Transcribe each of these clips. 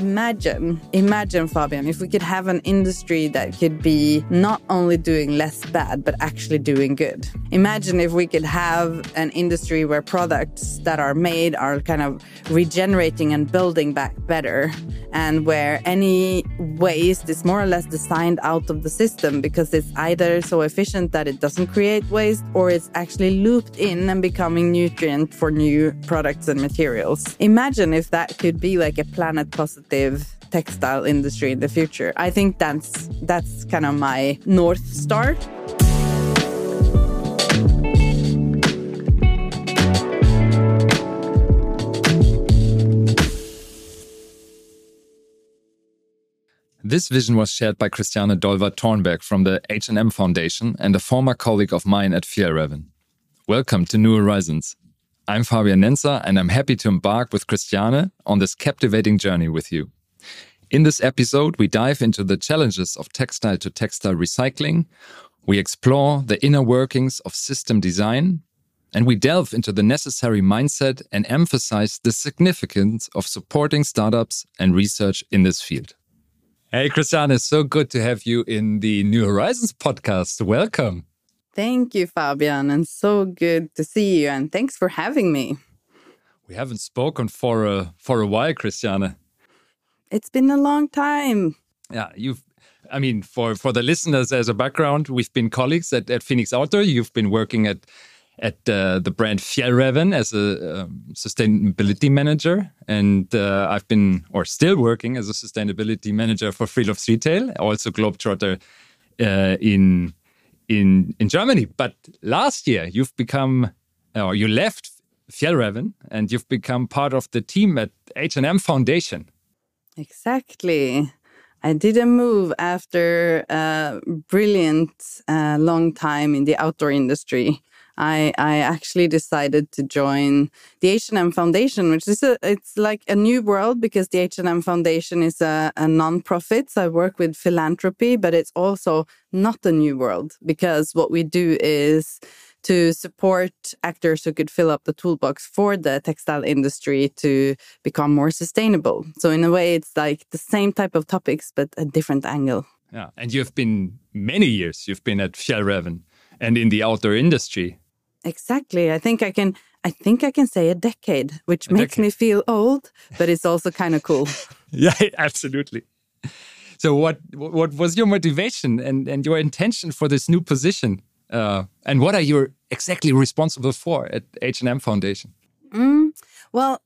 imagine, imagine, Fabian, if we could have an industry that could be not only doing less bad, but actually doing good. Imagine if we could have an industry where products that are made are kind of regenerating and building back better, and where any waste is more or less designed out of the system because it's either so efficient that it doesn't create waste or it's actually looped in and becoming nutrient for new products and materials. Imagine if that could be like a planet positive textile industry in the future. I think that's that's kind of my north star. This vision was shared by Christiane Dolva Törnberg from the H&M Foundation and a former colleague of mine at Fjällräven. Welcome to New Horizons. I'm Fabian Nenzer, and I'm happy to embark with Christiane on this captivating journey with you. In this episode, we dive into the challenges of textile to textile recycling, we explore the inner workings of system design, and we delve into the necessary mindset and emphasize the significance of supporting startups and research in this field. Hey, Christiane, it's so good to have you in the New Horizons podcast. Welcome. Thank you, Fabian, and so good to see you. And thanks for having me. We haven't spoken for a for a while, Christiane. It's been a long time. Yeah, you've. I mean, for for the listeners, as a background, we've been colleagues at, at Fenix Outdoor. You've been working at at uh, the brand Fjällräven as a um, sustainability manager, and uh, I've been or still working as a sustainability manager for Frilufts Retail, also Globetrotter uh, in in in Germany. But last year, you've become or you left Fjällräven, and you've become part of the team at H&M Foundation. Exactly. I did a move after a brilliant uh, long time in the outdoor industry. I, I actually decided to join the H&M Foundation, which is a, it's like a new world because the H&M Foundation is a, a non-profit. So I work with philanthropy, but it's also not a new world because what we do is to support actors who could fill up the toolbox for the textile industry to become more sustainable. So in a way, it's like the same type of topics, but a different angle. Yeah, and you've been many years. You've been at Fjällräven and in the outdoor industry. Exactly. I think I can I think I can say a decade, which a makes decade. me feel old, but it's also kind of cool. yeah, absolutely. So what what was your motivation and, and your intention for this new position? Uh, and what are you exactly responsible for at H&M Foundation? Mm, well,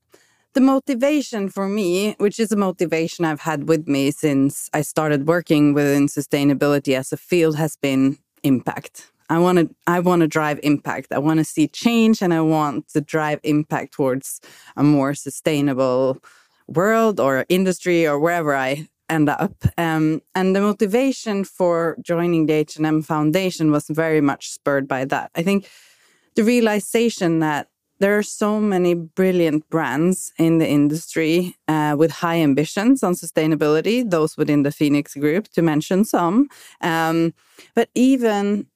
the motivation for me, which is a motivation I've had with me since I started working within sustainability as a field, has been impact. I want to I want to drive impact. I want to see change and I want to drive impact towards a more sustainable world or industry or wherever I end up. Um, and the motivation for joining the H&M Foundation was very much spurred by that. I think the realization that there are so many brilliant brands in the industry uh, with high ambitions on sustainability, those within the Fenix Group, to mention some. Um, but even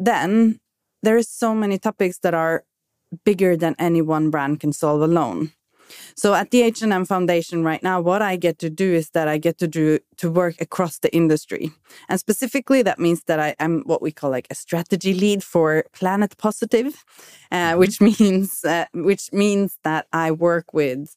then there is so many topics that are bigger than any one brand can solve alone. So at the H&M Foundation right now, what I get to do is that I get to do to work across the industry, and specifically that means that I am what we call like a strategy lead for Planet Positive, uh, mm -hmm. which means uh, which means that I work with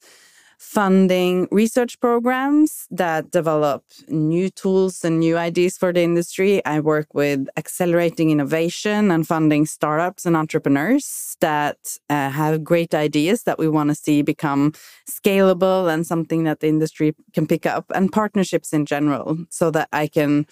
funding research programs that develop new tools and new ideas for the industry. I work with accelerating innovation and funding startups and entrepreneurs that uh, have great ideas that we want to see become scalable and something that the industry can pick up, and partnerships in general, so that I can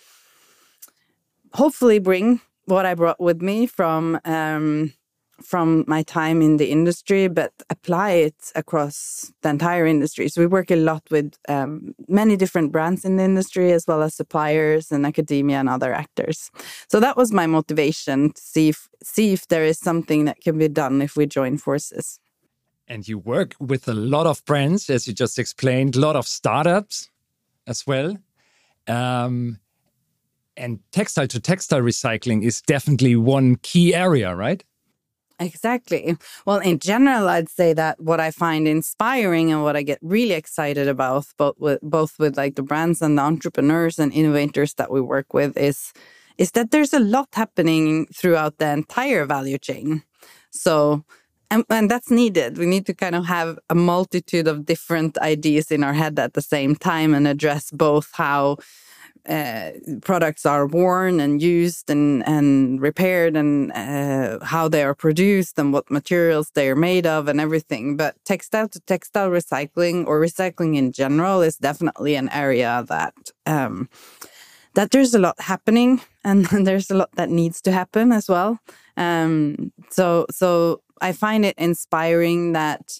hopefully bring what I brought with me from. Um, from my time in the industry, but apply it across the entire industry. So we work a lot with um, many different brands in the industry, as well as suppliers and academia and other actors. So that was my motivation to see if, see if there is something that can be done if we join forces. And you work with a lot of brands, as you just explained, a lot of startups as well. Um, and textile to textile recycling is definitely one key area, right? Exactly. Well, in general, I'd say that what I find inspiring and what I get really excited about, both with both with like the brands and the entrepreneurs and innovators that we work with, is is that there's a lot happening throughout the entire value chain. So and, and that's needed. We need to kind of have a multitude of different ideas in our head at the same time and address both how uh, products are worn and used and, and repaired and uh, how they are produced and what materials they are made of and everything. But textile to textile recycling or recycling in general is definitely an area that um, that there's a lot happening and there's a lot that needs to happen as well. Um, so so I find it inspiring that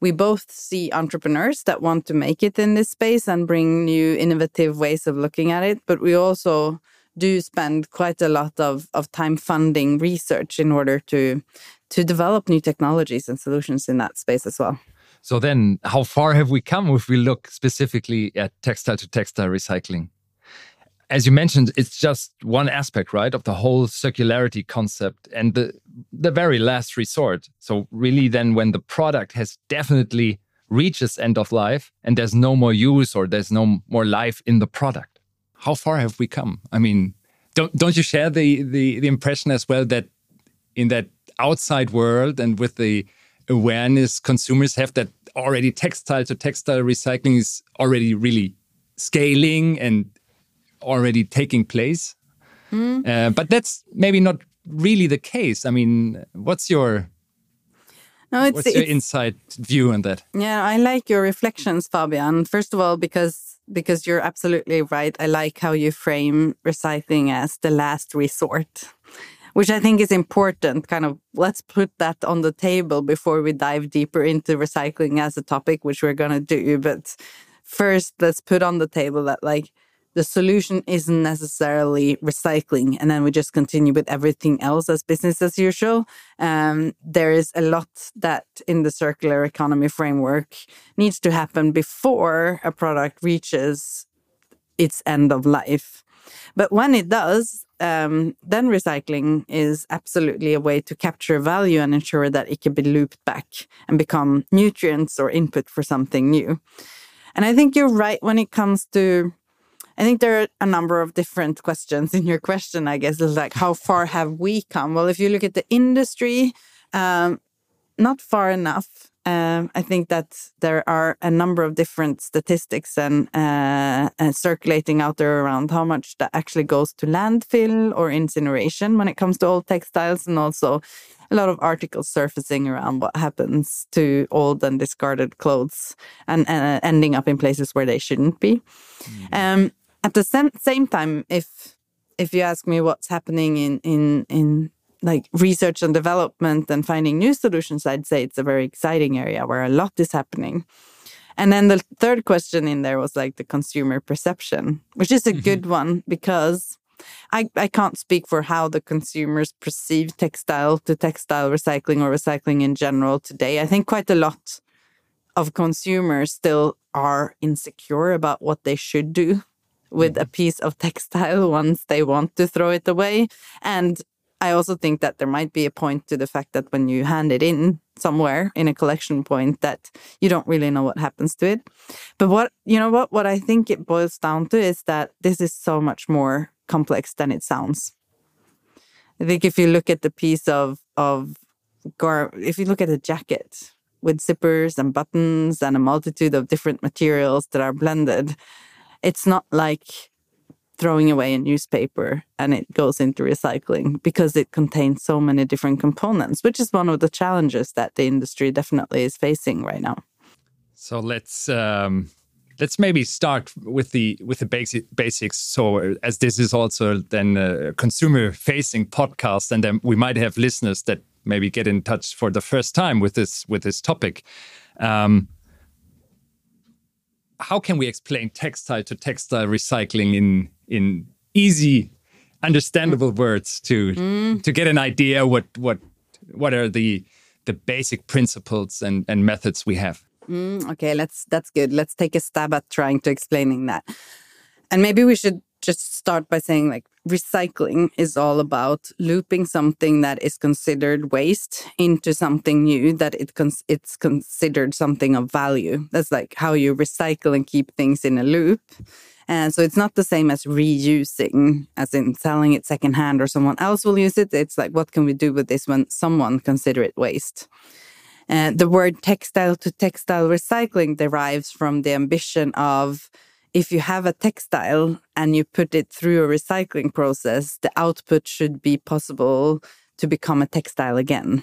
we both see entrepreneurs that want to make it in this space and bring new innovative ways of looking at it but we also do spend quite a lot of, of time funding research in order to to develop new technologies and solutions in that space as well. So then how far have we come if we look specifically at textile to textile recycling as you mentioned, it's just one aspect, right, of the whole circularity concept and the the very last resort. So really, then when the product has definitely reached its end of life and there's no more use or there's no more life in the product, how far have we come? I mean, don't don't you share the the, the impression as well that in that outside world and with the awareness consumers have that already textile to textile recycling is already really scaling and already taking place. Mm. Uh, but that's maybe not really the case. I mean, what's your no, it's, what's your it's, inside view on that? Yeah, I like your reflections, Fabian. First of all, because because you're absolutely right. I like how you frame recycling as the last resort, which I think is important. Kind of let's put that on the table before we dive deeper into recycling as a topic, which we're gonna do. But first, let's put on the table that like the solution isn't necessarily recycling and then we just continue with everything else as business as usual. Um, there is a lot that in the circular economy framework needs to happen before a product reaches its end of life. But when it does, um, then recycling is absolutely a way to capture value and ensure that it can be looped back and become nutrients or input for something new. And I think you're right when it comes to I think there are a number of different questions in your question, I guess, is like how far have we come? Well, if you look at the industry, um, not far enough. Um, I think that there are a number of different statistics and, uh, and circulating out there around how much that actually goes to landfill or incineration when it comes to old textiles, and also a lot of articles surfacing around what happens to old and discarded clothes and uh, ending up in places where they shouldn't be. Mm. Um, at the same, same time, if if you ask me what's happening in in in like research and development and finding new solutions, I'd say it's a very exciting area where a lot is happening. And then the third question in there was like the consumer perception, which is a mm -hmm. good one because I, I can't speak for how the consumers perceive textile to textile recycling or recycling in general today. I think quite a lot of consumers still are insecure about what they should do with a piece of textile once they want to throw it away. And I also think that there might be a point to the fact that when you hand it in somewhere in a collection point that you don't really know what happens to it. But what you know what what I think it boils down to is that this is so much more complex than it sounds. I think if you look at the piece of of gar if you look at a jacket with zippers and buttons and a multitude of different materials that are blended, it's not like throwing away a newspaper and it goes into recycling because it contains so many different components, which is one of the challenges that the industry definitely is facing right now. So let's um, let's maybe start with the with the basic basics. So as this is also then a consumer facing podcast, and then we might have listeners that maybe get in touch for the first time with this with this topic. Um, how can we explain textile to textile recycling in in easy understandable words to mm. to get an idea what what what are the the basic principles and and methods we have? Mm, okay let's that's good. Let's take a stab at trying to explaining that. And maybe we should just start by saying like recycling is all about looping something that is considered waste into something new that it it's considered something of value. That's like how you recycle and keep things in a loop. And so it's not the same as reusing, as in selling it secondhand or someone else will use it. It's like, what can we do with this when someone consider it waste? Uh, the word textile to textile recycling derives from the ambition of if you have a textile and you put it through a recycling process, the output should be possible to become a textile again.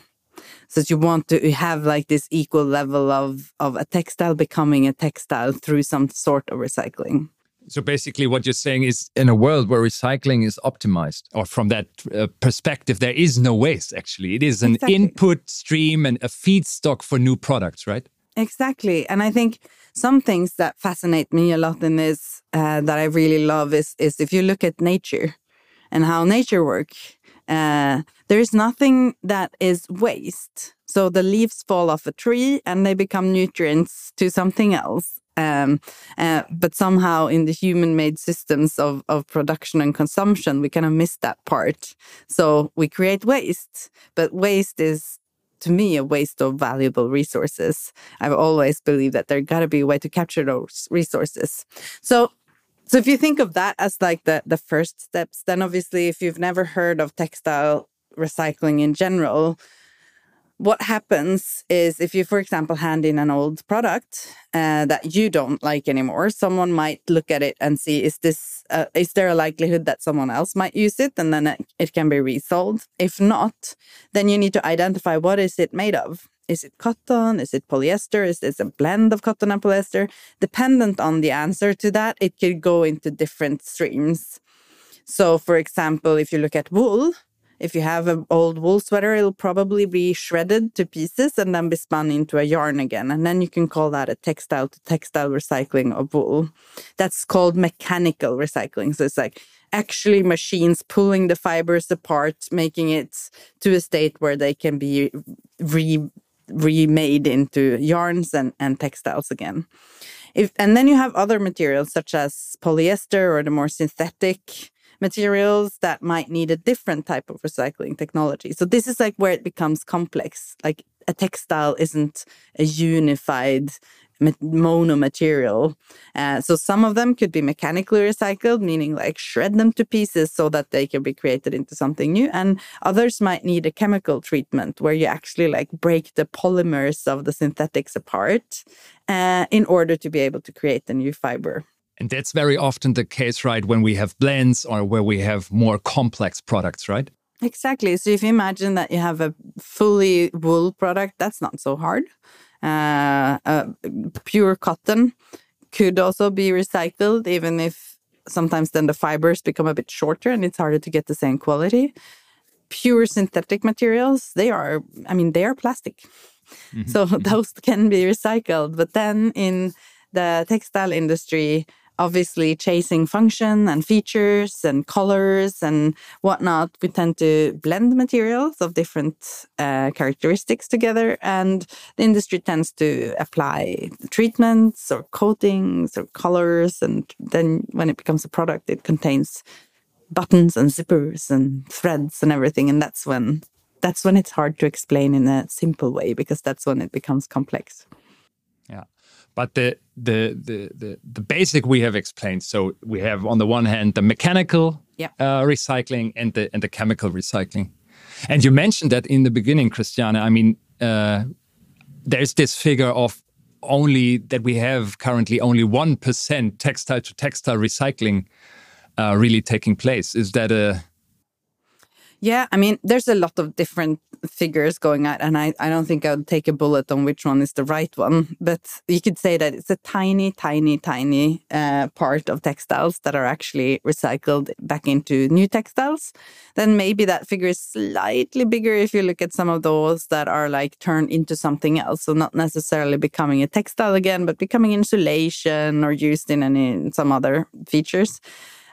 So you want to have like this equal level of, of a textile becoming a textile through some sort of recycling. So basically, what you're saying is in a world where recycling is optimized, or from that uh, perspective, there is no waste actually. It is an exactly. input stream and a feedstock for new products, right? Exactly. And I think some things that fascinate me a lot in this uh, that I really love is, is if you look at nature and how nature works, uh, there is nothing that is waste. So the leaves fall off a tree and they become nutrients to something else. Um, uh, but somehow in the human made systems of, of production and consumption, we kind of miss that part. So we create waste, but waste is to me a waste of valuable resources. I've always believed that there got to be a way to capture those resources. So so if you think of that as like the the first steps, then obviously if you've never heard of textile recycling in general, what happens is if you, for example, hand in an old product uh, that you don't like anymore, someone might look at it and see is this uh, is there a likelihood that someone else might use it, and then it, it can be resold. If not, then you need to identify what is it made of. Is it cotton? Is it polyester? Is this a blend of cotton and polyester? Dependent on the answer to that, it could go into different streams. So, for example, if you look at wool, if you have an old wool sweater, it'll probably be shredded to pieces and then be spun into a yarn again. And then you can call that a textile to textile recycling of wool. That's called mechanical recycling. So it's like actually machines pulling the fibers apart, making it to a state where they can be re remade into yarns and, and textiles again. If, and then you have other materials such as polyester or the more synthetic materials that might need a different type of recycling technology. So this is like where it becomes complex. Like a textile isn't a unified mono material. Uh, so some of them could be mechanically recycled, meaning like shred them to pieces so that they can be created into something new. And others might need a chemical treatment where you actually like break the polymers of the synthetics apart uh, in order to be able to create a new fiber. And that's very often the case, right? When we have blends or where we have more complex products, right? Exactly. So if you imagine that you have a fully wool product, that's not so hard. Uh, uh, pure cotton could also be recycled, even if sometimes then the fibers become a bit shorter and it's harder to get the same quality. Pure synthetic materials, they are, I mean, they are plastic. Mm -hmm. So those can be recycled. But then in the textile industry, obviously chasing function and features and colors and whatnot, we tend to blend materials of different uh, characteristics together. And the industry tends to apply treatments or coatings or colors. And then when it becomes a product, it contains buttons and zippers and threads and everything. And that's when that's when it's hard to explain in a simple way because that's when it becomes complex. But the, the the the the basic we have explained. So we have on the one hand the mechanical yeah. uh, recycling and the and the chemical recycling. And you mentioned that in the beginning, Christiane. I mean, uh, there's this figure of only that we have currently only one percent textile to textile recycling uh, really taking place. Is that a yeah, I mean, there's a lot of different figures going out, and I, I don't think I would take a bullet on which one is the right one. But you could say that it's a tiny, tiny, tiny uh, part of textiles that are actually recycled back into new textiles. Then maybe that figure is slightly bigger if you look at some of those that are like turned into something else. So not necessarily becoming a textile again, but becoming insulation or used in any in some other features.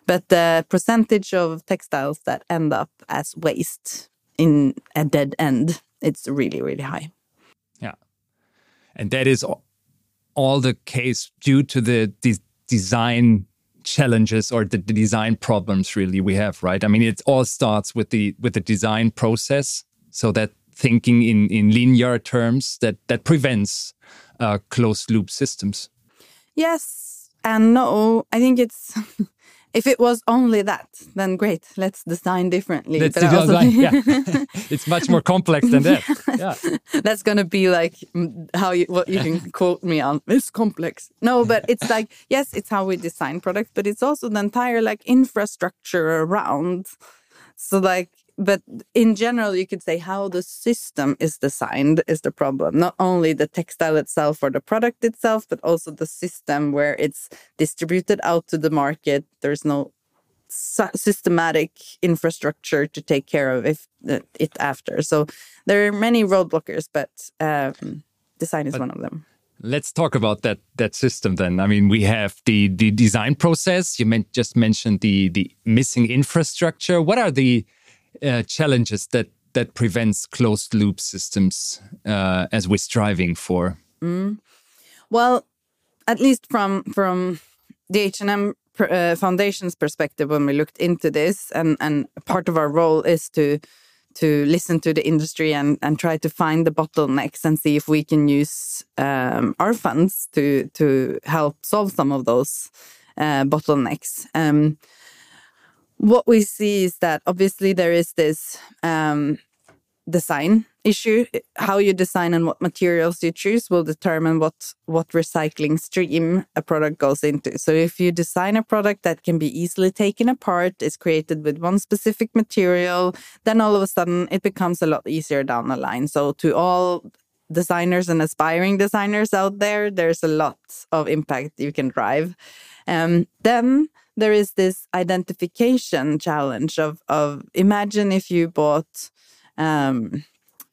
But the percentage of textiles that end up as waste in a dead end, it's really, really high. Yeah. And that is all the case due to the de design challenges or the, design problems really we have, right? I mean, it all starts with the with the design process, so that thinking in in linear terms that that prevents uh, closed loop systems. Yes and no. I think it's if it was only that, then great. Let's design differently. Let's design. yeah, it's much more complex than that. Yeah, that's gonna be like mm, how you what you can quote me on. It's complex. No, but it's like yes, it's how we design products, but it's also the entire like infrastructure around. So like but in general you could say how the system is designed is the problem not only the textile itself or the product itself but also the system where it's distributed out to the market there's no systematic infrastructure to take care of if, uh, it after so there are many roadblockers but um, design is but one of them Let's talk about that that system then. I mean, we have the the design process. You meant, just mentioned the the missing infrastructure. What are the uh, challenges that that prevents closed loop systems uh, as we're striving for? Mm. Well, at least from from the H&M uh, Foundation's perspective, when we looked into this, and and part of our role is to to listen to the industry and and try to find the bottlenecks and see if we can use um, our funds to to help solve some of those uh, bottlenecks. Um, what we see is that obviously there is this um, design issue. How you design and what materials you choose will determine what what recycling stream a product goes into. So if you design a product that can be easily taken apart, is created with one specific material, then all of a sudden it becomes a lot easier down the line. So to all designers and aspiring designers out there, there's a lot of impact you can drive. Um, then there is this identification challenge of of imagine if you bought um,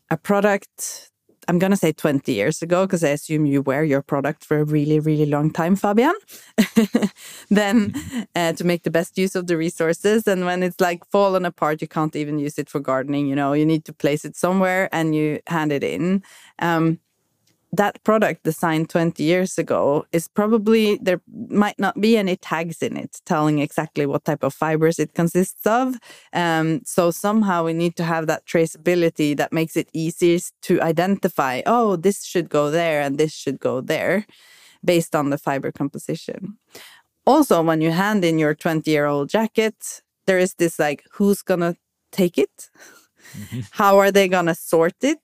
a product i'm going to say 20 years ago because i assume you wear your product for a really really long time fabian. Then uh, to make the best use of the resources and when it's like fallen apart you can't even use it for gardening you know? You need to place it somewhere and you hand it in. Um, that product designed 20 years ago is probably there might not be any tags in it telling exactly what type of fibers it consists of. Um, so somehow we need to have that traceability that makes it easiest to identify oh this should go there and this should go there based on the fiber composition. Also when you hand in your 20 year old jacket there is this like who's gonna take it? Mm-hmm. how are they gonna sort it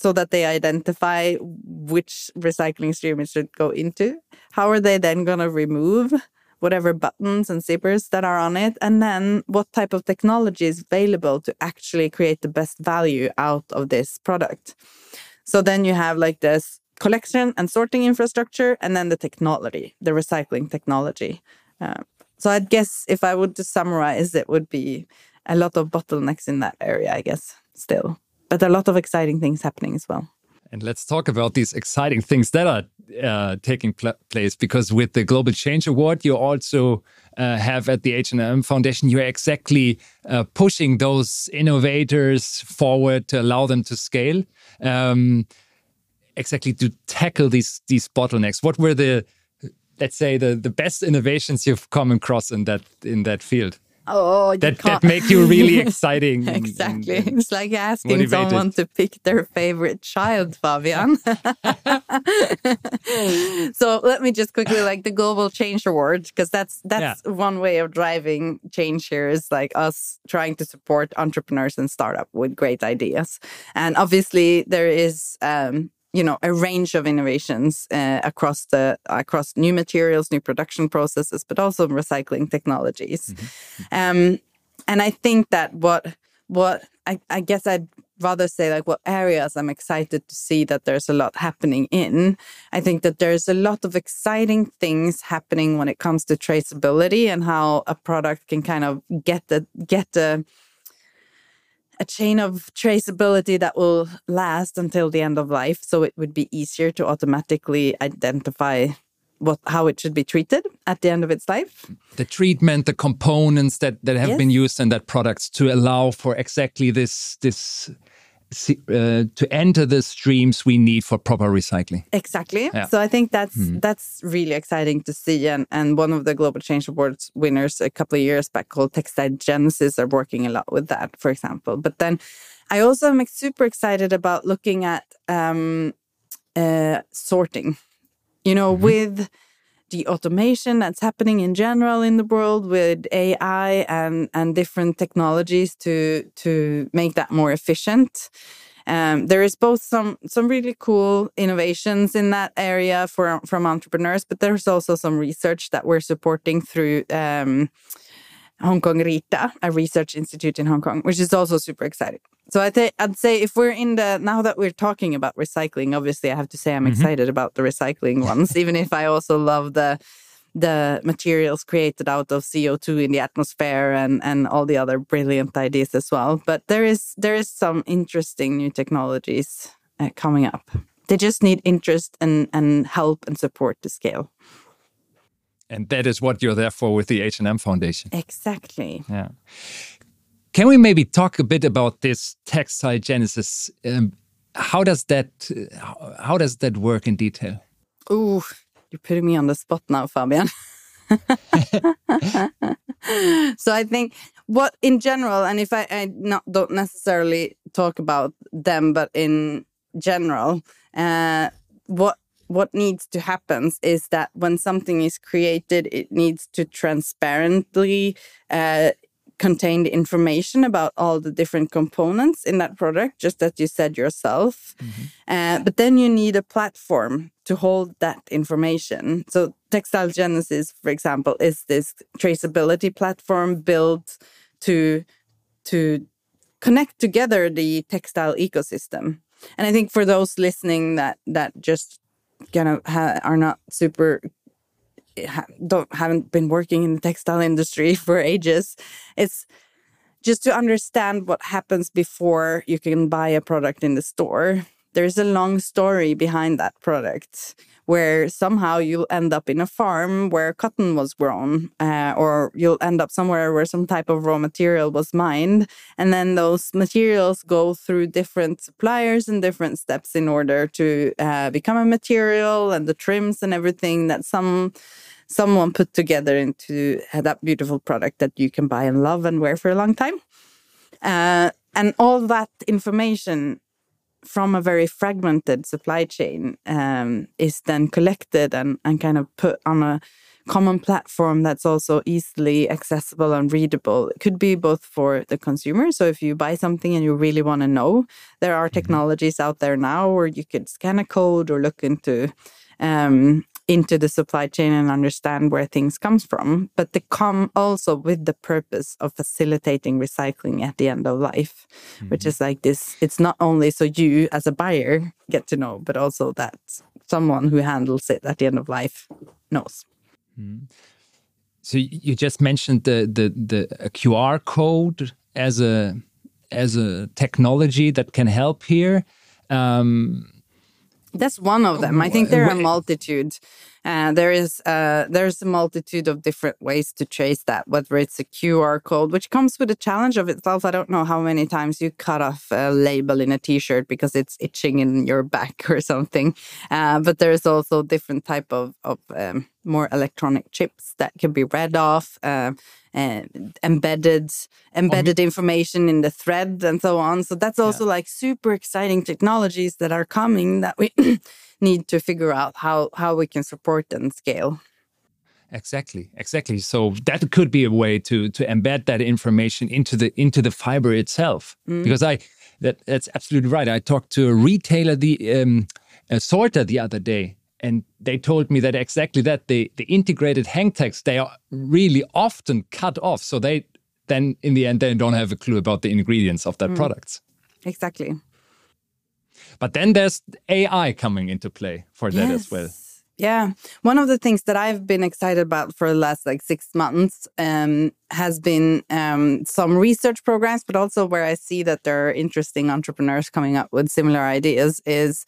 so that they identify which recycling stream it should go into. How are they then going to remove whatever buttons and zippers that are on it? And then what type of technology is available to actually create the best value out of this product? So then you have like this collection and sorting infrastructure, and then the technology, the recycling technology. Uh, so I guess if I would to summarize, it would be a lot of bottlenecks in that area, I guess, still but a lot of exciting things happening as well. And let's talk about these exciting things that are uh, taking pl place because with the Global Change Award, you also uh, have at the H&M Foundation, you're exactly uh, pushing those innovators forward to allow them to scale, um, exactly to tackle these these bottlenecks. What were the, let's say, the the best innovations you've come across in that in that field? Oh, that, that make you really exciting. exactly. And, and it's like asking motivated. someone to pick their favorite child, Fabian. so let me just quickly like the Global Change Award, because that's that's yeah. one way of driving change here is like us trying to support entrepreneurs and startup with great ideas. And obviously there is um, you know a range of innovations uh, across the across new materials new production processes but also recycling technologies mm-hmm. um, and i think that what what I, I, guess i'd rather say like what areas i'm excited to see that there's a lot happening in i think that there's a lot of exciting things happening when it comes to traceability and how a product can kind of get the get the a chain of traceability that will last until the end of life. So it would be easier to automatically identify what how it should be treated at the end of its life. The treatment, the components that, that have yes. been used in that products to allow for exactly this this uh, to enter the streams we need for proper recycling. Exactly. Yeah. So I think that's mm. that's really exciting to see. And and one of the Global Change Awards winners a couple of years back called Textile Genesis are working a lot with that, for example. But then I also am super excited about looking at um, uh, sorting. You know, mm -hmm. with the automation that's happening in general in the world with AI and and different technologies to to make that more efficient. Um, there is both some some really cool innovations in that area for from entrepreneurs, but there's also some research that we're supporting through um, Hong Kong RITA, a research institute in Hong Kong, which is also super exciting. So I th- I'd say if we're in the now that we're talking about recycling, obviously I have to say I'm mm-hmm. excited about the recycling ones, even if I also love the the materials created out of CO2 in the atmosphere and and all the other brilliant ideas as well. But there is there is some interesting new technologies uh, coming up. They just need interest and and help and support to scale and that is what you're there for with the H&M Foundation. Exactly. Yeah. Can we maybe talk a bit about this textile genesis? Um, how does that how does that work in detail? Oh, you're putting me on the spot now, Fabian. so I think what in general, and if I, I not, don't necessarily talk about them, but in general, uh, what what needs to happen is that when something is created, it needs to transparently uh, contain the information about all the different components in that product, just as you said yourself. Mm-hmm. Uh, but then you need a platform to hold that information. So, Textile Genesis, for example, is this traceability platform built to to connect together the textile ecosystem. And I think for those listening that that just kind of ha- are not super don't haven't been working in the textile industry for ages. It's just to understand what happens before you can buy a product in the store there's a long story behind that product where somehow you'll end up in a farm where cotton was grown, uh, or you'll end up somewhere where some type of raw material was mined. And then those materials go through different suppliers and different steps in order to uh, become a material and the trims and everything that some someone put together into that beautiful product that you can buy and love and wear for a long time. Uh, and all that information from a very fragmented supply chain um, is then collected and, and kind of put on a common platform that's also easily accessible and readable. It could be both for the consumer. So if you buy something and you really want to know, there are mm-hmm. technologies out there now where you could scan a code or look into um, into the supply chain and understand where things comes from but they come also with the purpose of facilitating recycling at the end of life mm-hmm. which is like this it's not only so you as a buyer get to know but also that someone who handles it at the end of life knows mm-hmm. so you just mentioned the the the qr code as a as a technology that can help here um, that's one of them. I think there are a multitude. Uh, there is uh, there's a multitude of different ways to trace that. Whether it's a QR code, which comes with a challenge of itself. I don't know how many times you cut off a label in a T-shirt because it's itching in your back or something. Uh, but there's also different type of of um, more electronic chips that can be read off. Uh, embedded embedded information in the thread and so on. So that's also yeah. like super exciting technologies that are coming that we need to figure out how how we can support and scale. Exactly, exactly. So that could be a way to to embed that information into the into the fiber itself. Mm. Because I that that's absolutely right. I talked to a retailer, the um, a sorter, the other day, and they told me that exactly that the the integrated hang tags they are really often cut off. So they then in the end they don't have a clue about the ingredients of that mm. products. Exactly. But then there's ai coming into play for that yes. as well. Yeah. One of the things that i've been excited about for the last like six months um, has been um, some research programs but also where i see that there are interesting entrepreneurs coming up with similar ideas is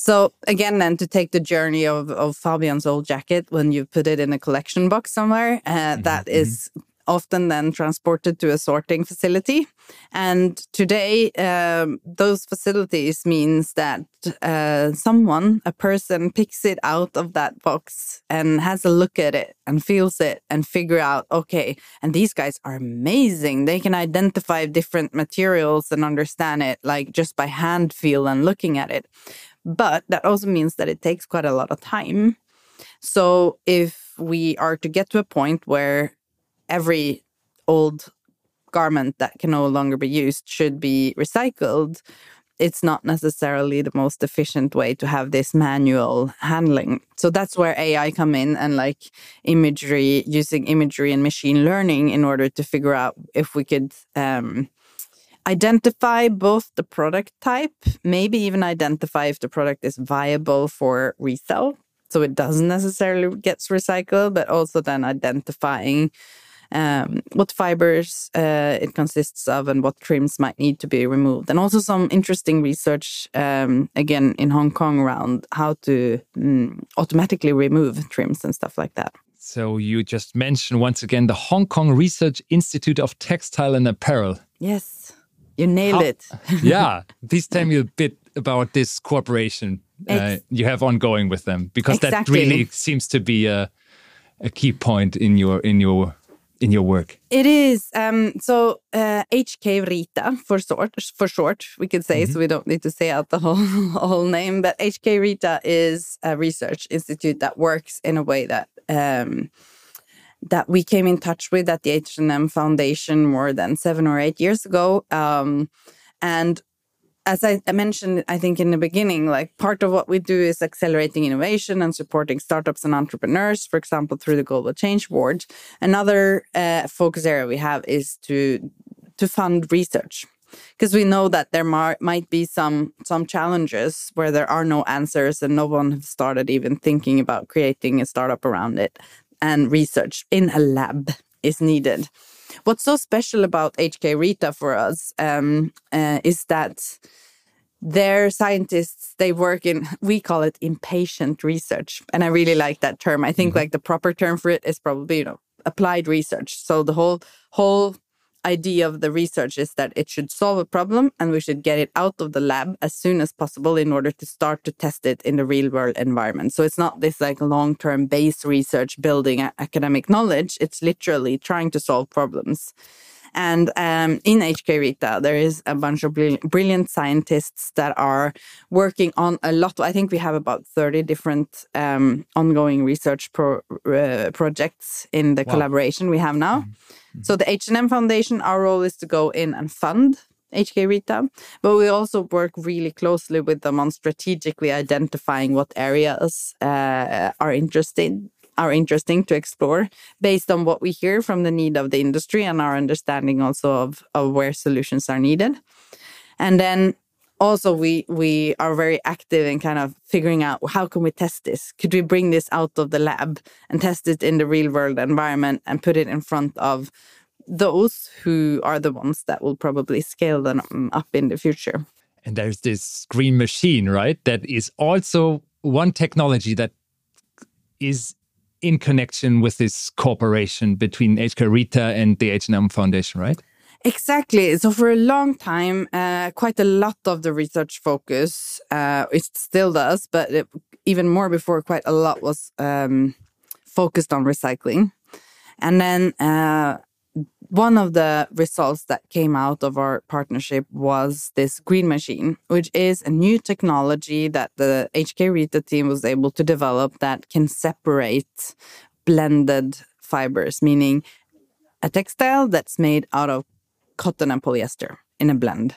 so again, then to take the journey of, of Fabian's old jacket when you put it in a collection box somewhere, uh, mm-hmm. that is often then transported to a sorting facility. And today, um, those facilities means that uh, someone, a person, picks it out of that box and has a look at it and feels it and figure out, okay, and these guys are amazing. They can identify different materials and understand it like just by hand feel and looking at it. But that also means that it takes quite a lot of time. So if we are to get to a point where every old garment that can no longer be used should be recycled, it's not necessarily the most efficient way to have this manual handling. So that's where AI come in and like imagery, using imagery and machine learning in order to figure out if we could um, identify both the product type, maybe even identify if the product is viable for resale. So it doesn't necessarily gets recycled, but also then identifying um, what fibers uh, it consists of and what trims might need to be removed. And also some interesting research, um, again, in Hong Kong around how to mm, automatically remove trims and stuff like that. So you just mentioned once again the Hong Kong Research Institute of Textile and Apparel. Yes, you nailed how, it. yeah. Please tell me a bit about this cooperation uh, you have ongoing with them because exactly. that really seems to be a, a key point in your in your in your work? It is. Um, so uh, HK Rita for short, for short, we could say, mm -hmm. so we don't need to say out the whole whole name. But HK Rita is a research institute that works in a way that um, that we came in touch with at the H&M Foundation more than seven or eight years ago. Um, and as I, mentioned, I think in the beginning, like part of what we do is accelerating innovation and supporting startups and entrepreneurs, for example, through the Global Change Award. Another uh, focus area we have is to to fund research because we know that there might be some some challenges where there are no answers and no one has started even thinking about creating a startup around it and research in a lab is needed. What's so special about HK Rita for us um, uh, is that their scientists they work in we call it impatient research. And i really like that term. I think mm -hmm. like the proper term for it is probably you know applied research. So the whole whole idea of the research is that it should solve a problem and we should get it out of the lab as soon as possible in order to start to test it in the real world environment. So it's not this like long term base research building academic knowledge, it's literally trying to solve problems. And um, in HK Rita, there is a bunch of brilliant scientists that are working on a lot. I think we have about 30 different um, ongoing research pro uh, projects in the wow. collaboration we have now. Mm -hmm. So the H&M Foundation, our role is to go in and fund HK Rita, but we also work really closely with them on strategically identifying what areas uh, are interested are interesting to explore based on what we hear from the need of the industry and our understanding also of, of where solutions are needed. And then also we we are very active in kind of figuring out how can we test this could we bring this out of the lab and test it in the real world environment and put it in front of those who are the ones that will probably scale them up in the future and there's this green machine right that is also one technology that is in connection with this cooperation between HK Rita and the H&M Foundation, right? Exactly. So for a long time, uh, quite a lot of the research focus, uh, it still does, but it, even more before, quite a lot was um, focused on recycling. And then uh, one of the results that came out of our partnership was this green machine, which is a new technology that the HK Rita team was able to develop that can separate blended fibers, meaning a textile that's made out of cotton and polyester in a blend.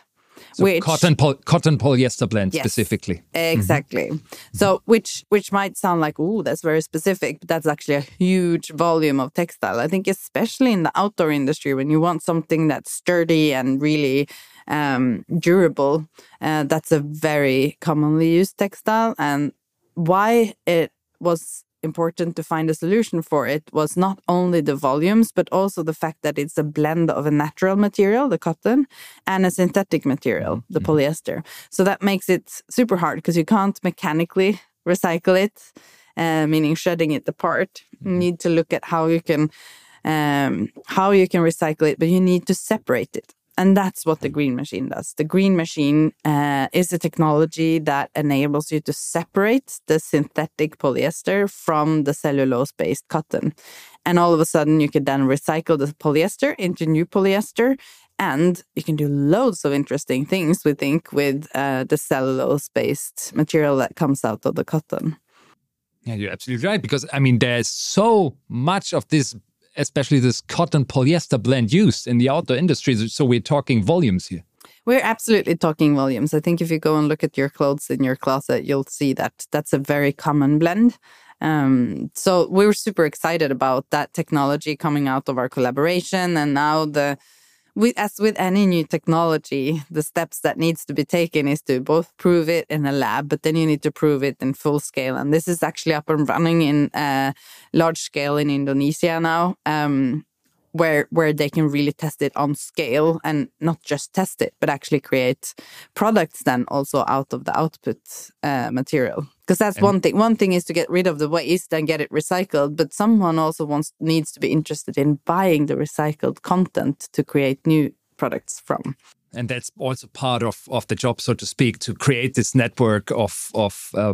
So which, cotton cotton polyester blend yes, specifically. Exactly. Mm -hmm. So which which might sound like oh that's very specific, but that's actually a huge volume of textile. I think especially in the outdoor industry when you want something that's sturdy and really um, durable, uh, that's a very commonly used textile. And why it was important to find a solution for it was not only the volumes, but also the fact that it's a blend of a natural material, the cotton, and a synthetic material, the mm-hmm. polyester. So that makes it super hard because you can't mechanically recycle it, uh, meaning shredding it apart. You mm-hmm. need to look at how you can um, how you can recycle it, but you need to separate it. And that's what the green machine does. The green machine uh, is a technology that enables you to separate the synthetic polyester from the cellulose based cotton. And all of a sudden, you can then recycle the polyester into new polyester. And you can do loads of interesting things, we think, with uh, the cellulose based material that comes out of the cotton. Yeah, you're absolutely right. Because, I mean, there's so much of this especially this cotton polyester blend used in the outdoor industry. So we're talking volumes here. We're absolutely talking volumes. I think if you go and look at your clothes in your closet, you'll see that that's a very common blend. Um, so we were super excited about that technology coming out of our collaboration, and now the with, as with any new technology, the steps that needs to be taken is to both prove it in a lab, but then you need to prove it in full scale. And this is actually up and running in uh, large scale in Indonesia now. Um, where where they can really test it on scale and not just test it, but actually create products then also out of the output uh, material. Because that's and one thing. One thing is to get rid of the waste and get it recycled, but someone also wants needs to be interested in buying the recycled content to create new products from. And that's also part of, of the job, so to speak, to create this network of of uh,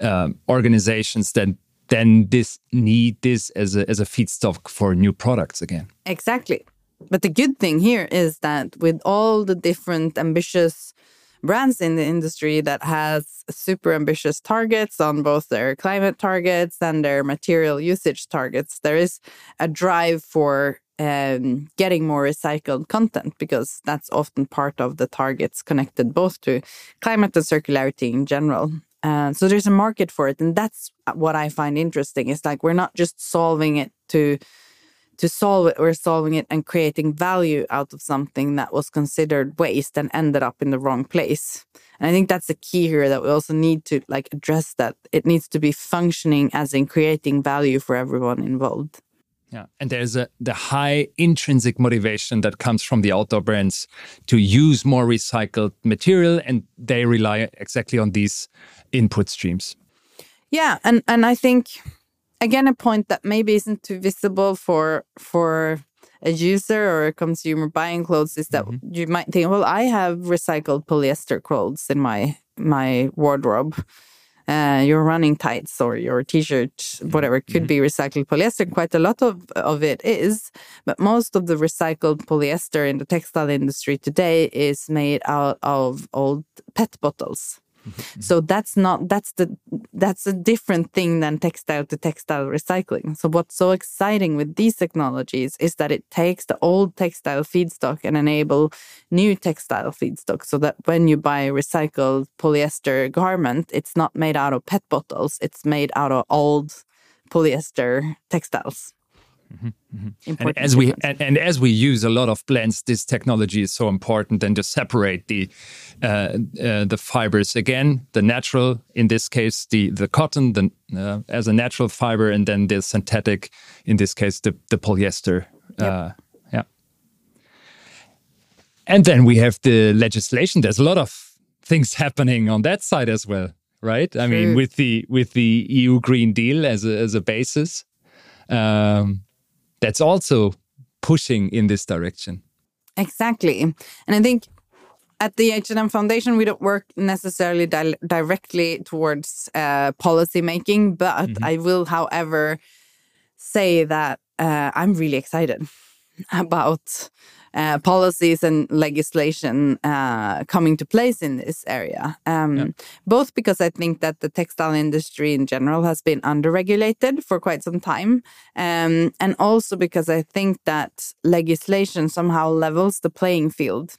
uh, organizations that then this need this as a, as a feedstock for new products again. Exactly. But the good thing here is that with all the different ambitious brands in the industry that has super ambitious targets on both their climate targets and their material usage targets, there is a drive for um, getting more recycled content because that's often part of the targets connected both to climate and circularity in general. Uh, so there's a market for it, and that's what I find interesting. It's like we're not just solving it to to solve it, we're solving it and creating value out of something that was considered waste and ended up in the wrong place. And I think that's the key here that we also need to like address that it needs to be functioning as in creating value for everyone involved. Yeah, and there's a the high intrinsic motivation that comes from the outdoor brands to use more recycled material, and they rely exactly on these input streams. Yeah, and and I think again a point that maybe isn't too visible for for a user or a consumer buying clothes is that mm -hmm. you might think, well, I have recycled polyester clothes in my my wardrobe uh, your running tights or your t-shirt, mm-hmm. whatever, could mm-hmm. be recycled polyester. Quite a lot of, of it is, but most of the recycled polyester in the textile industry today is made out of old PET bottles. Mm-hmm. So that's not that's the that's a different thing than textile to textile recycling. So what's so exciting with these technologies is that it takes the old textile feedstock and enable new textile feedstock so that when you buy a recycled polyester garment, it's not made out of PET bottles, it's made out of old polyester textiles. Mm -hmm. And as we and, and, as we use a lot of blends, this technology is so important. And to separate the uh, uh, the fibers again, the natural in this case, the the cotton, the uh, as a natural fiber, and then the synthetic, in this case, the the polyester. Yep. Uh, yeah. And then we have the legislation. There's a lot of things happening on that side as well, right? I mean, with the with the EU Green Deal as a as a basis. Um, that's also pushing in this direction. Exactly. And I think at the H&M Foundation, we don't work necessarily di directly towards uh, policy making, but mm -hmm. I will, however, say that uh, I'm really excited about uh, policies and legislation uh, coming to place in this area. Um, yeah. Both because I think that the textile industry in general has been underregulated for quite some time, um, and also because I think that legislation somehow levels the playing field.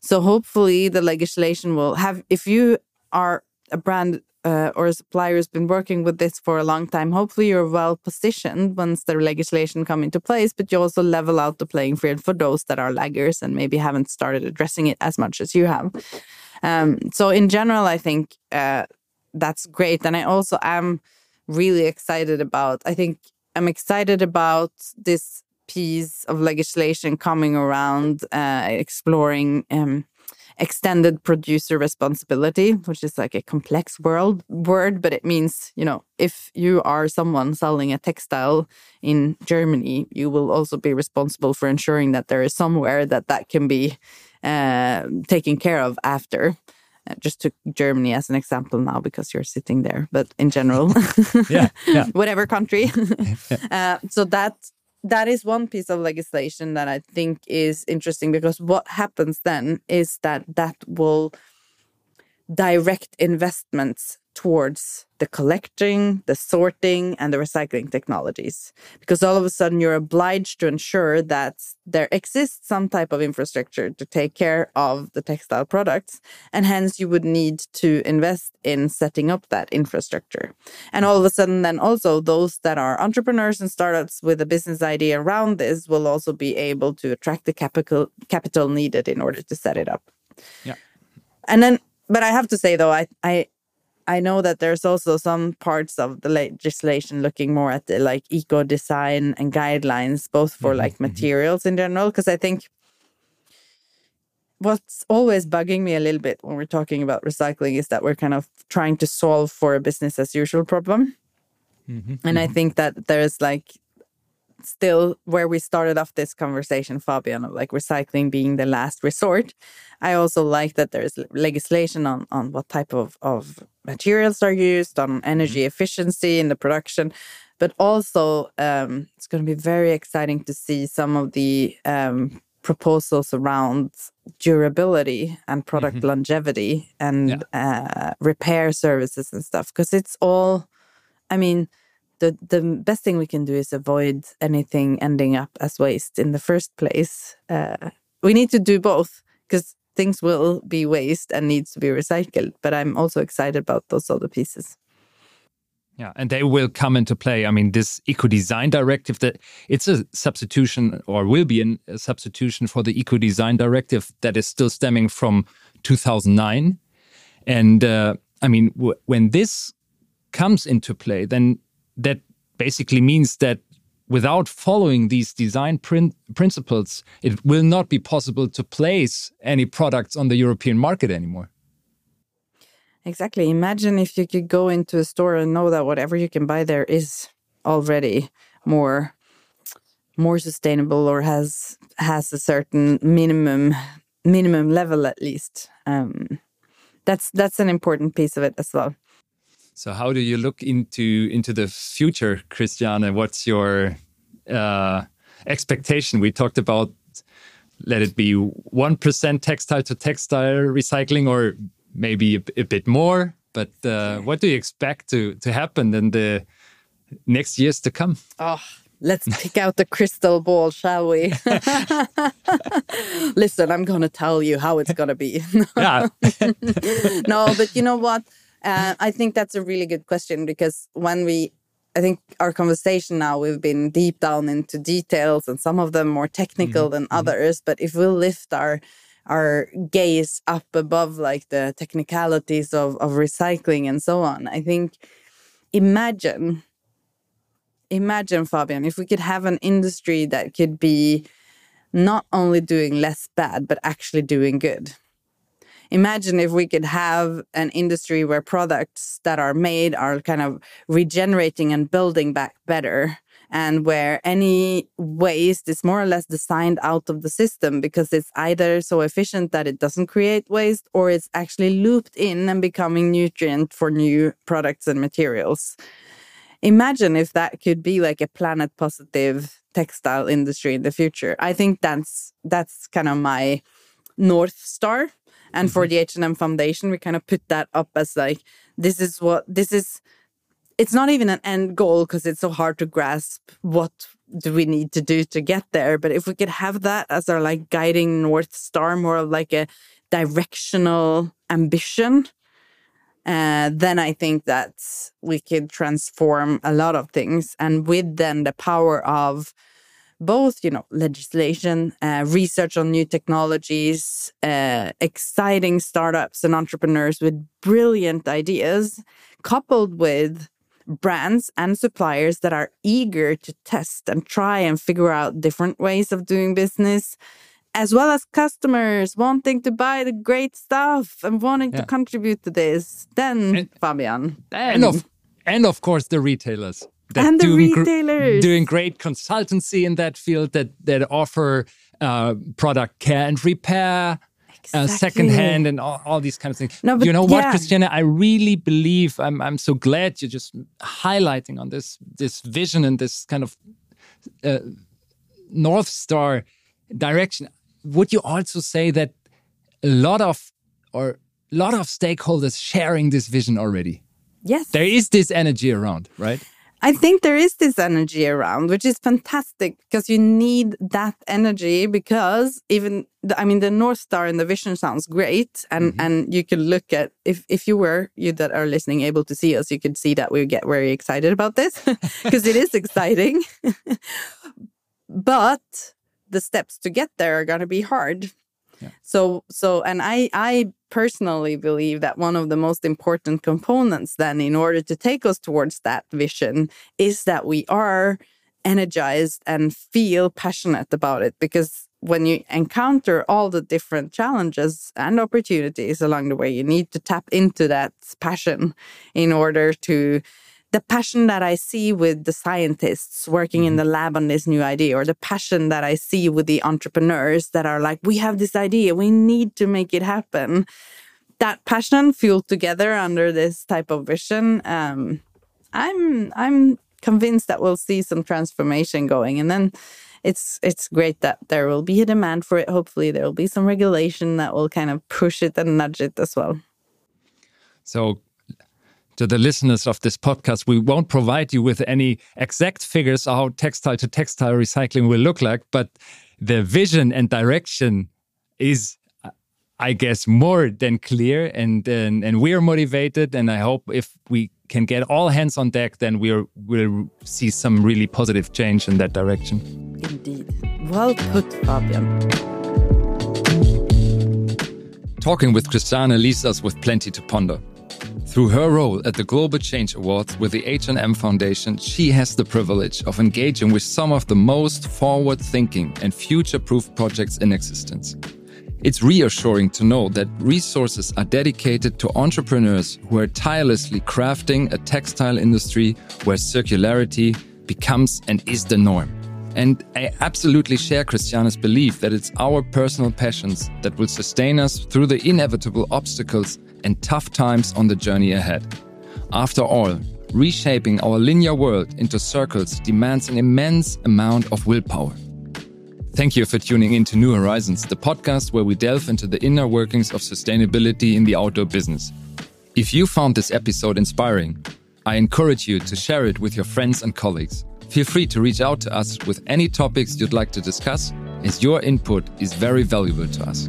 So hopefully, the legislation will have. If you are a brand uh, or a supplier has been working with this for a long time, hopefully you're well positioned once the legislation come into place, but you also level out the playing field for those that are laggers and maybe haven't started addressing it as much as you have. Um, so in general, I think uh, that's great. And I also am really excited about, I think I'm excited about this piece of legislation coming around, uh, exploring um, extended producer responsibility, which is like a complex world word, but it means, you know, if you are someone selling a textile in Germany, you will also be responsible for ensuring that there is somewhere that that can be uh, taken care of after. Uh, just took Germany as an example now because you're sitting there, but in general, yeah, yeah. whatever country. uh, so that that is one piece of legislation that I think is interesting because what happens then is that that will direct investments towards the collecting, the sorting, and the recycling technologies. Because all of a sudden, you're obliged to ensure that there exists some type of infrastructure to take care of the textile products. And hence, you would need to invest in setting up that infrastructure. And all of a sudden, then also those that are entrepreneurs and startups with a business idea around this will also be able to attract the capital capital needed in order to set it up. Yeah. And then but I have to say though, I I I know that there's also some parts of the legislation looking more at the like eco design and guidelines, both for mm -hmm. like materials in general. Because I think what's always bugging me a little bit when we're talking about recycling is that we're kind of trying to solve for a business as usual problem. Mm -hmm. And I mm-hmm. think that there's like still where we started off this conversation, Fabian, of like recycling being the last resort. I also like that there's legislation on on what type of of materials are used, on energy mm-hmm. efficiency in the production, but also um, it's going to be very exciting to see some of the um, proposals around durability and product mm-hmm. longevity and yeah. uh, repair services and stuff because it's all, I mean the the best thing we can do is avoid anything ending up as waste in the first place. Uh, we need to do both because things will be waste and needs to be recycled. But I'm also excited about those other pieces. Yeah, and they will come into play. I mean, this eco design directive that it's a substitution or will be an, a substitution for the eco design directive that is still stemming from 2009. And uh, I mean, when this comes into play, then that basically means that without following these design principles, it will not be possible to place any products on the European market anymore. Exactly. Imagine if you could go into a store and know that whatever you can buy there is already more more sustainable or has has a certain minimum minimum level at least. Um, that's that's an important piece of it as well. So how do you look into into the future, Christiane? What's your uh, expectation? We talked about let it be one percent textile to textile recycling, or maybe a, a bit more. But uh, what do you expect to to happen in the next years to come? Oh, let's pick out the crystal ball, shall we? Listen, I'm going to tell you how it's going to be. yeah. no, but you know what? Uh, I think that's a really good question because when we, I think our conversation now, we've been deep down into details and some of them more technical mm -hmm. than mm-hmm. others. But if we lift our our gaze up above like the technicalities of, of recycling and so on, I think imagine, imagine, Fabian, if we could have an industry that could be not only doing less bad, but actually doing good imagine if we could have an industry where products that are made are kind of regenerating and building back better and where any waste is more or less designed out of the system because it's either so efficient that it doesn't create waste or it's actually looped in and becoming nutrient for new products and materials. Imagine if that could be like a planet positive textile industry in the future. I think that's that's kind of my north star and for mm-hmm. the H&M Foundation, we kind of put that up as like, this is what, this is, it's not even an end goal because it's so hard to grasp what do we need to do to get there. But if we could have that as our like guiding North Star, more of like a directional ambition, uh, then I think that we could transform a lot of things. And with then the power of both you know legislation uh, research on new technologies uh, exciting startups and entrepreneurs with brilliant ideas coupled with brands and suppliers that are eager to test and try and figure out different ways of doing business as well as customers wanting to buy the great stuff and wanting Yeah. to contribute to this, then And- Fabian, then and of and of course the retailers that And the doing gr- retailers. doing great consultancy in that field that that offer uh, product care and repair. Uh, Exactly. second hand and all, all these kind of things. No, but you know what, yeah. Christiana? I really believe I'm. I'm so glad you're just highlighting on this this vision and this kind of uh, north star direction. Would you also say that a lot of or a lot of stakeholders sharing this vision already? yes, There is this energy around, right? I think there is this energy around, which is fantastic because you need that energy. Because even, the, I mean, the North Star and the vision sounds great, and mm-hmm. and you can look at if if you were you that are listening able to see us, you could see that we get very excited about this because it is exciting. but the steps to get there are going to be hard. So so and I I personally believe that one of the most important components then in order to take us towards that vision is that we are energized and feel passionate about it. Because when you encounter all the different challenges and opportunities along the way you need to tap into that passion in order to the passion that I see with the scientists working in the lab on this new idea, or the passion that I see with the entrepreneurs that are like, we have this idea, we need to make it happen. That passion fueled together under this type of vision, um, I'm I'm convinced that we'll see some transformation going, and then it's it's great that there will be a demand for it. Hopefully, there will be some regulation that will kind of push it and nudge it as well. So, to the listeners of this podcast, we won't provide you with any exact figures how textile to textile recycling will look like, but the vision and direction is, I guess, more than clear, and and, and we're motivated. And I hope if we can get all hands on deck, then we're we'll see some really positive change in that direction. Indeed, well put, Fabian. Talking with Christiane leaves us with plenty to ponder. Through her role at the Global Change Awards with the H&M Foundation, she has the privilege of engaging with some of the most forward-thinking and future-proof projects in existence. It's reassuring to know that resources are dedicated to entrepreneurs who are tirelessly crafting a textile industry where circularity becomes and is the norm. And I absolutely share Christiana's belief that it's our personal passions that will sustain us through the inevitable obstacles and tough times on the journey ahead. After all, reshaping our linear world into circles demands an immense amount of willpower. Thank you for tuning in to New Horizons, the podcast where we delve into the inner workings of sustainability in the outdoor business. If you found this episode inspiring, I encourage you to share it with your friends and colleagues. Feel free to reach out to us with any topics you'd like to discuss, as your input is very valuable to us.